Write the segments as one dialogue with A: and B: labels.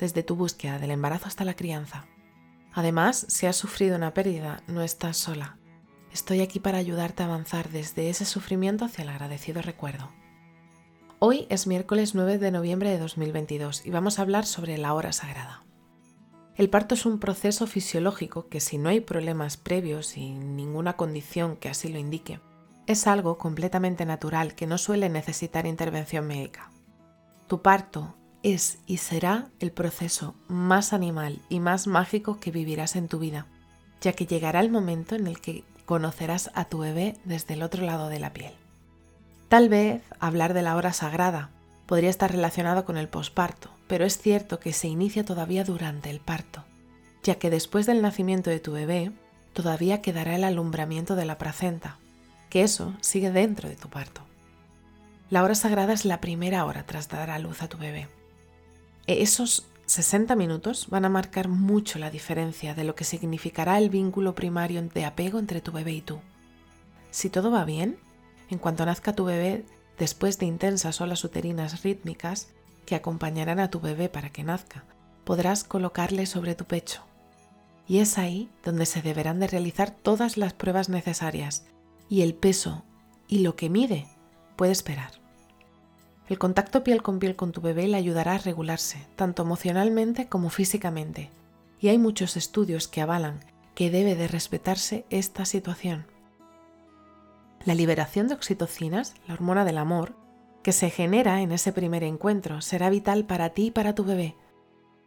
A: desde tu búsqueda del embarazo hasta la crianza. Además, si has sufrido una pérdida, no estás sola. Estoy aquí para ayudarte a avanzar desde ese sufrimiento hacia el agradecido recuerdo. Hoy es miércoles 9 de noviembre de 2022 y vamos a hablar sobre la hora sagrada. El parto es un proceso fisiológico que si no hay problemas previos y ninguna condición que así lo indique, es algo completamente natural que no suele necesitar intervención médica. Tu parto es y será el proceso más animal y más mágico que vivirás en tu vida, ya que llegará el momento en el que conocerás a tu bebé desde el otro lado de la piel. Tal vez hablar de la hora sagrada podría estar relacionado con el posparto, pero es cierto que se inicia todavía durante el parto, ya que después del nacimiento de tu bebé todavía quedará el alumbramiento de la placenta, que eso sigue dentro de tu parto. La hora sagrada es la primera hora tras dar a luz a tu bebé. E esos 60 minutos van a marcar mucho la diferencia de lo que significará el vínculo primario de apego entre tu bebé y tú. Si todo va bien, en cuanto nazca tu bebé, después de intensas olas uterinas rítmicas que acompañarán a tu bebé para que nazca, podrás colocarle sobre tu pecho. Y es ahí donde se deberán de realizar todas las pruebas necesarias y el peso y lo que mide puede esperar. El contacto piel con piel con tu bebé le ayudará a regularse, tanto emocionalmente como físicamente, y hay muchos estudios que avalan que debe de respetarse esta situación. La liberación de oxitocinas, la hormona del amor, que se genera en ese primer encuentro, será vital para ti y para tu bebé,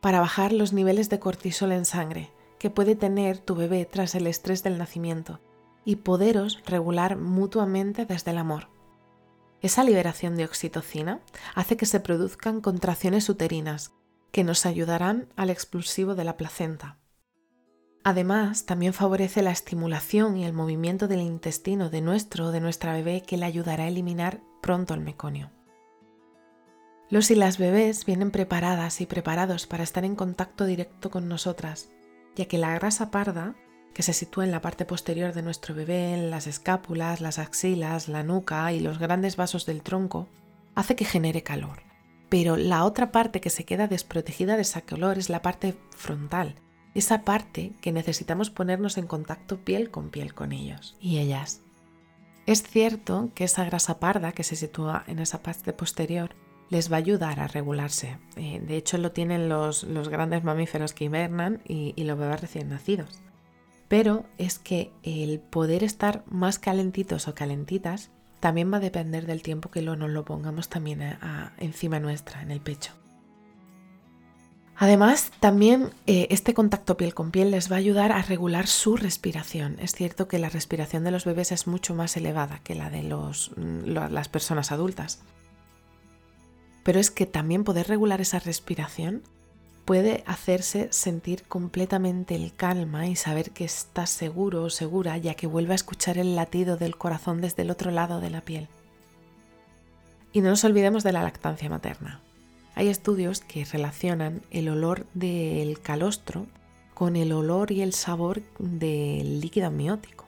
A: para bajar los niveles de cortisol en sangre que puede tener tu bebé tras el estrés del nacimiento y poderos regular mutuamente desde el amor. Esa liberación de oxitocina hace que se produzcan contracciones uterinas que nos ayudarán al expulsivo de la placenta. Además, también favorece la estimulación y el movimiento del intestino de nuestro o de nuestra bebé que le ayudará a eliminar pronto el meconio. Los y las bebés vienen preparadas y preparados para estar en contacto directo con nosotras, ya que la grasa parda que se sitúa en la parte posterior de nuestro bebé, en las escápulas, las axilas, la nuca y los grandes vasos del tronco, hace que genere calor. Pero la otra parte que se queda desprotegida de ese calor es la parte frontal, esa parte que necesitamos ponernos en contacto piel con piel con ellos y ellas. Es cierto que esa grasa parda que se sitúa en esa parte posterior les va a ayudar a regularse. Eh, de hecho, lo tienen los, grandes mamíferos que hibernan y los bebés recién nacidos pero es que el poder estar más calentitos o calentitas también va a depender del tiempo que lo, nos lo pongamos también encima nuestra, en el pecho. Además, también eh, este contacto piel con piel les va a ayudar a regular su respiración. Es cierto que la respiración de los bebés es mucho más elevada que la de mm, las personas adultas. Pero es que también poder regular esa respiración puede hacerse sentir completamente el calma y saber que está seguro o segura ya que vuelve a escuchar el latido del corazón desde el otro lado de la piel. Y no nos olvidemos de la lactancia materna. Hay estudios que relacionan el olor del calostro con el olor y el sabor del líquido amniótico.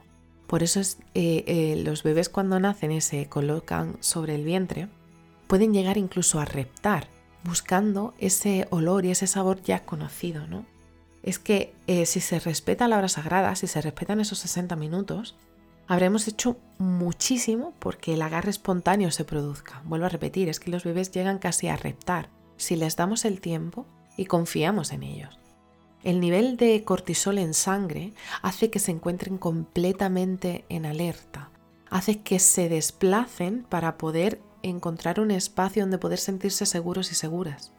A: Por eso es, eh, eh, los bebés cuando nacen y se colocan sobre el vientre pueden llegar incluso a reptar buscando ese olor y ese sabor ya conocido, ¿no? Es que eh, si se respeta la hora sagrada, si se respetan esos 60 minutos, habremos hecho muchísimo porque el agarre espontáneo se produzca. Vuelvo a repetir, es que los bebés llegan casi a reptar si les damos el tiempo y confiamos en ellos. El nivel de cortisol en sangre hace que se encuentren completamente en alerta, hace que se desplacen para poder encontrar un espacio donde poder sentirse seguros y seguras.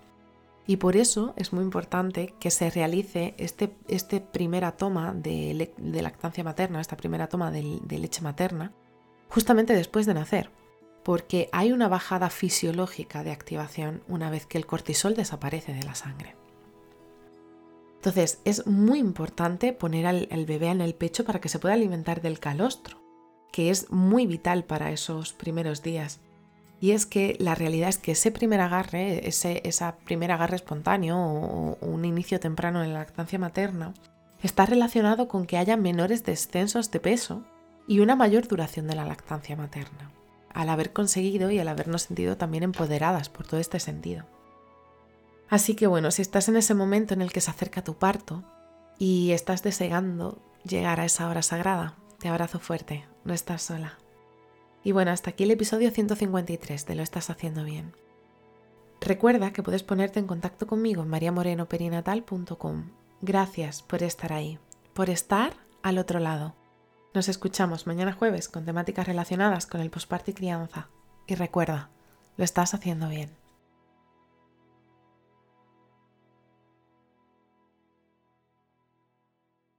A: Y por eso es muy importante que se realice este, este primera toma de, lactancia materna, esta primera toma de, leche materna, justamente después de nacer, porque hay una bajada fisiológica de activación una vez que el cortisol desaparece de la sangre. Entonces es muy importante poner al, bebé en el pecho para que se pueda alimentar del calostro, que es muy vital para esos primeros días. Y es que la realidad es que ese primer agarre, ese primer agarre espontáneo o un inicio temprano en la lactancia materna, está relacionado con que haya menores descensos de peso y una mayor duración de la lactancia materna, al haber conseguido y al habernos sentido también empoderadas por todo este sentido. Así que bueno, si estás en ese momento en el que se acerca tu parto y estás deseando llegar a esa hora sagrada, te abrazo fuerte, no estás sola. Y bueno, hasta aquí el episodio 153 de Lo estás haciendo bien. Recuerda que puedes ponerte en contacto conmigo en mariamorenoperinatal.com. Gracias por estar ahí, por estar al otro lado. Nos escuchamos mañana jueves con temáticas relacionadas con el posparto y crianza. Y recuerda, lo estás haciendo bien.